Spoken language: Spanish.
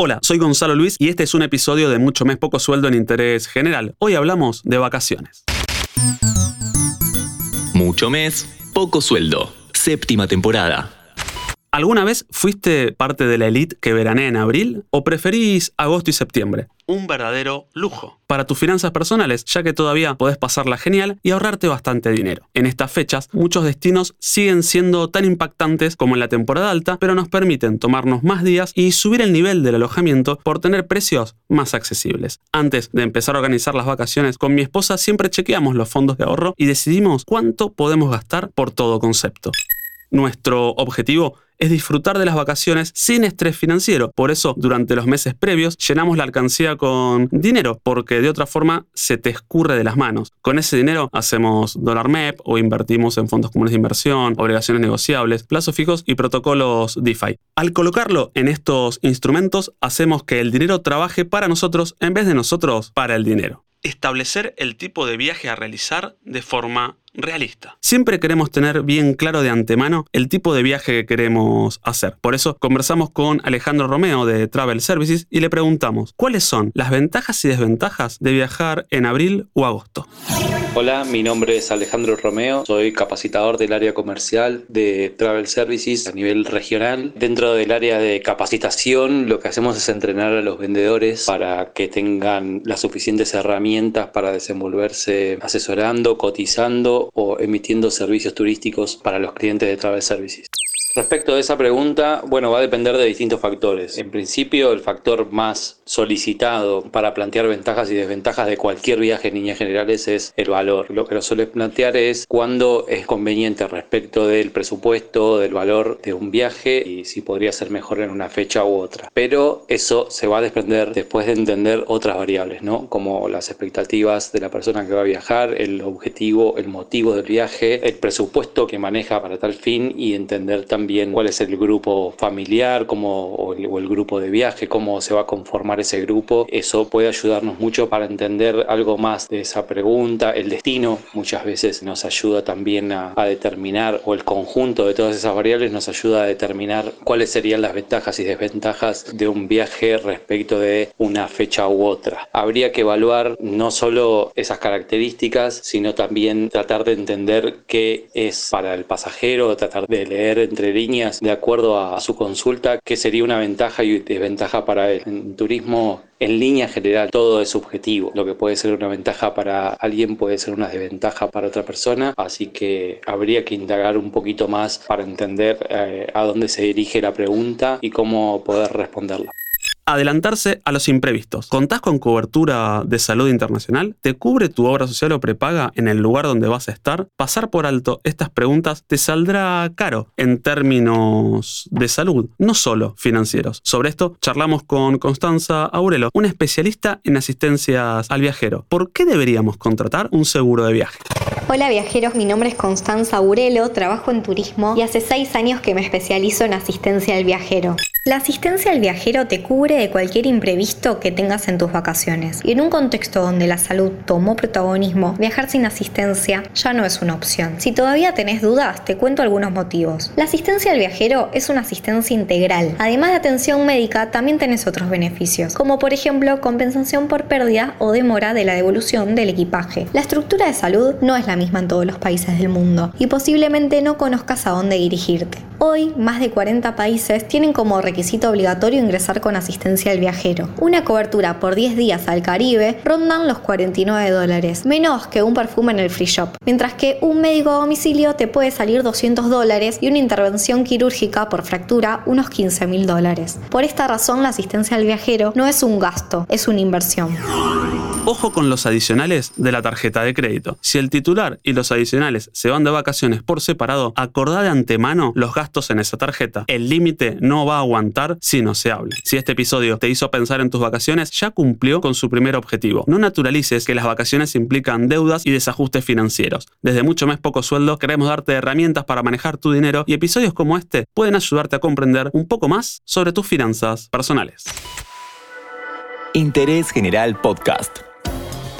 Hola, soy Gonzalo Luis y este es un episodio de Mucho Mes Poco Sueldo en Interés General. Hoy hablamos de vacaciones. Mucho Mes, Poco Sueldo, séptima temporada. ¿Alguna vez fuiste parte de la elite que veranea en abril o preferís agosto y septiembre? Un verdadero lujo para tus finanzas personales, ya que todavía podés pasarla genial y ahorrarte bastante dinero. En estas fechas, muchos destinos siguen siendo tan impactantes como en la temporada alta, pero nos permiten tomarnos más días y subir el nivel del alojamiento por tener precios más accesibles. Antes de empezar a organizar las vacaciones con mi esposa, siempre chequeamos los fondos de ahorro y decidimos cuánto podemos gastar por todo concepto. Nuestro objetivo es disfrutar de las vacaciones sin estrés financiero. Por eso, durante los meses previos, llenamos la alcancía con dinero, porque de otra forma se te escurre de las manos. Con ese dinero hacemos dólar MEP o invertimos en fondos comunes de inversión, obligaciones negociables, plazos fijos y protocolos DeFi. Al colocarlo en estos instrumentos, hacemos que el dinero trabaje para nosotros en vez de nosotros para el dinero. Establecer el tipo de viaje a realizar de forma realista. Siempre queremos tener bien claro de antemano el tipo de viaje que queremos hacer. Por eso conversamos con Alejandro Romeo de Travel Services y le preguntamos cuáles son las ventajas y desventajas de viajar en abril o agosto. Hola, mi nombre es Alejandro Romeo, soy capacitador del área comercial de Travel Services a nivel regional. Dentro del área de capacitación lo que hacemos es entrenar a los vendedores para que tengan las suficientes herramientas para desenvolverse asesorando, cotizando o emitiendo servicios turísticos para los clientes de Travel Services. Respecto de esa pregunta, bueno, va a depender de distintos factores. En principio, el factor más solicitado para plantear ventajas y desventajas de cualquier viaje en líneas generales es el valor. Lo que lo suele plantear es cuándo es conveniente respecto del presupuesto, del valor de un viaje y si podría ser mejor en una fecha u otra. Pero eso se va a desprender después de entender otras variables, ¿no? Como las expectativas de la persona que va a viajar, el objetivo, el motivo del viaje, el presupuesto que maneja para tal fin y entender también cuál es el grupo familiar cómo, o, el, grupo de viaje, cómo se va a conformar ese grupo. Eso puede ayudarnos mucho para entender algo más de esa pregunta. El destino muchas veces nos ayuda también a, a determinar, o el conjunto de todas esas variables nos ayuda a determinar cuáles serían las ventajas y desventajas de un viaje respecto de una fecha u otra. Habría que evaluar no solo esas características, sino también tratar de entender qué es para el pasajero, tratar de leer entre líneas de acuerdo a, su consulta qué sería una ventaja y desventaja para él. En turismo en línea general todo es subjetivo. Lo que puede ser una ventaja para alguien puede ser una desventaja para otra persona, así que habría que indagar un poquito más para entender eh, a dónde se dirige la pregunta y cómo poder responderla adelantarse a los imprevistos. ¿Contás con cobertura de salud internacional? ¿Te cubre tu obra social o prepaga en el lugar donde vas a estar? Pasar por alto estas preguntas te saldrá caro en términos de salud, no solo financieros. Sobre esto charlamos con Constanza Aurelo, una especialista en asistencias al viajero. ¿Por qué deberíamos contratar un seguro de viaje? Hola viajeros, mi nombre es Constanza Aurelo, trabajo en turismo y hace seis años que me especializo en asistencia al viajero. La asistencia al viajero te cubre de cualquier imprevisto que tengas en tus vacaciones. Y en un contexto donde la salud tomó protagonismo, viajar sin asistencia ya no es una opción. Si todavía tenés dudas, te cuento algunos motivos. La asistencia al viajero es una asistencia integral. Además de atención médica, también tenés otros beneficios, como por ejemplo compensación por pérdida o demora de la devolución del equipaje. La estructura de salud no es la misma en todos los países del mundo y posiblemente no conozcas a dónde dirigirte. Hoy, más de 40 países tienen como requisito obligatorio ingresar con asistencia al viajero. Una cobertura por 10 días al Caribe rondan los 49 dólares, menos que un perfume en el free shop, mientras que un médico a domicilio te puede salir 200 dólares y una intervención quirúrgica por fractura unos 15 mil dólares. Por esta razón, la asistencia al viajero no es un gasto, es una inversión. Ojo con los adicionales de la tarjeta de crédito. Si el titular y los adicionales se van de vacaciones por separado, acordá de antemano los gastos en esa tarjeta. El límite no va a aguantar si no se habla. Si este episodio te hizo pensar en tus vacaciones, ya cumplió con su primer objetivo. No naturalices que las vacaciones implican deudas y desajustes financieros. Desde mucho más poco sueldo queremos darte herramientas para manejar tu dinero y episodios como este pueden ayudarte a comprender un poco más sobre tus finanzas personales. Interés General Podcast.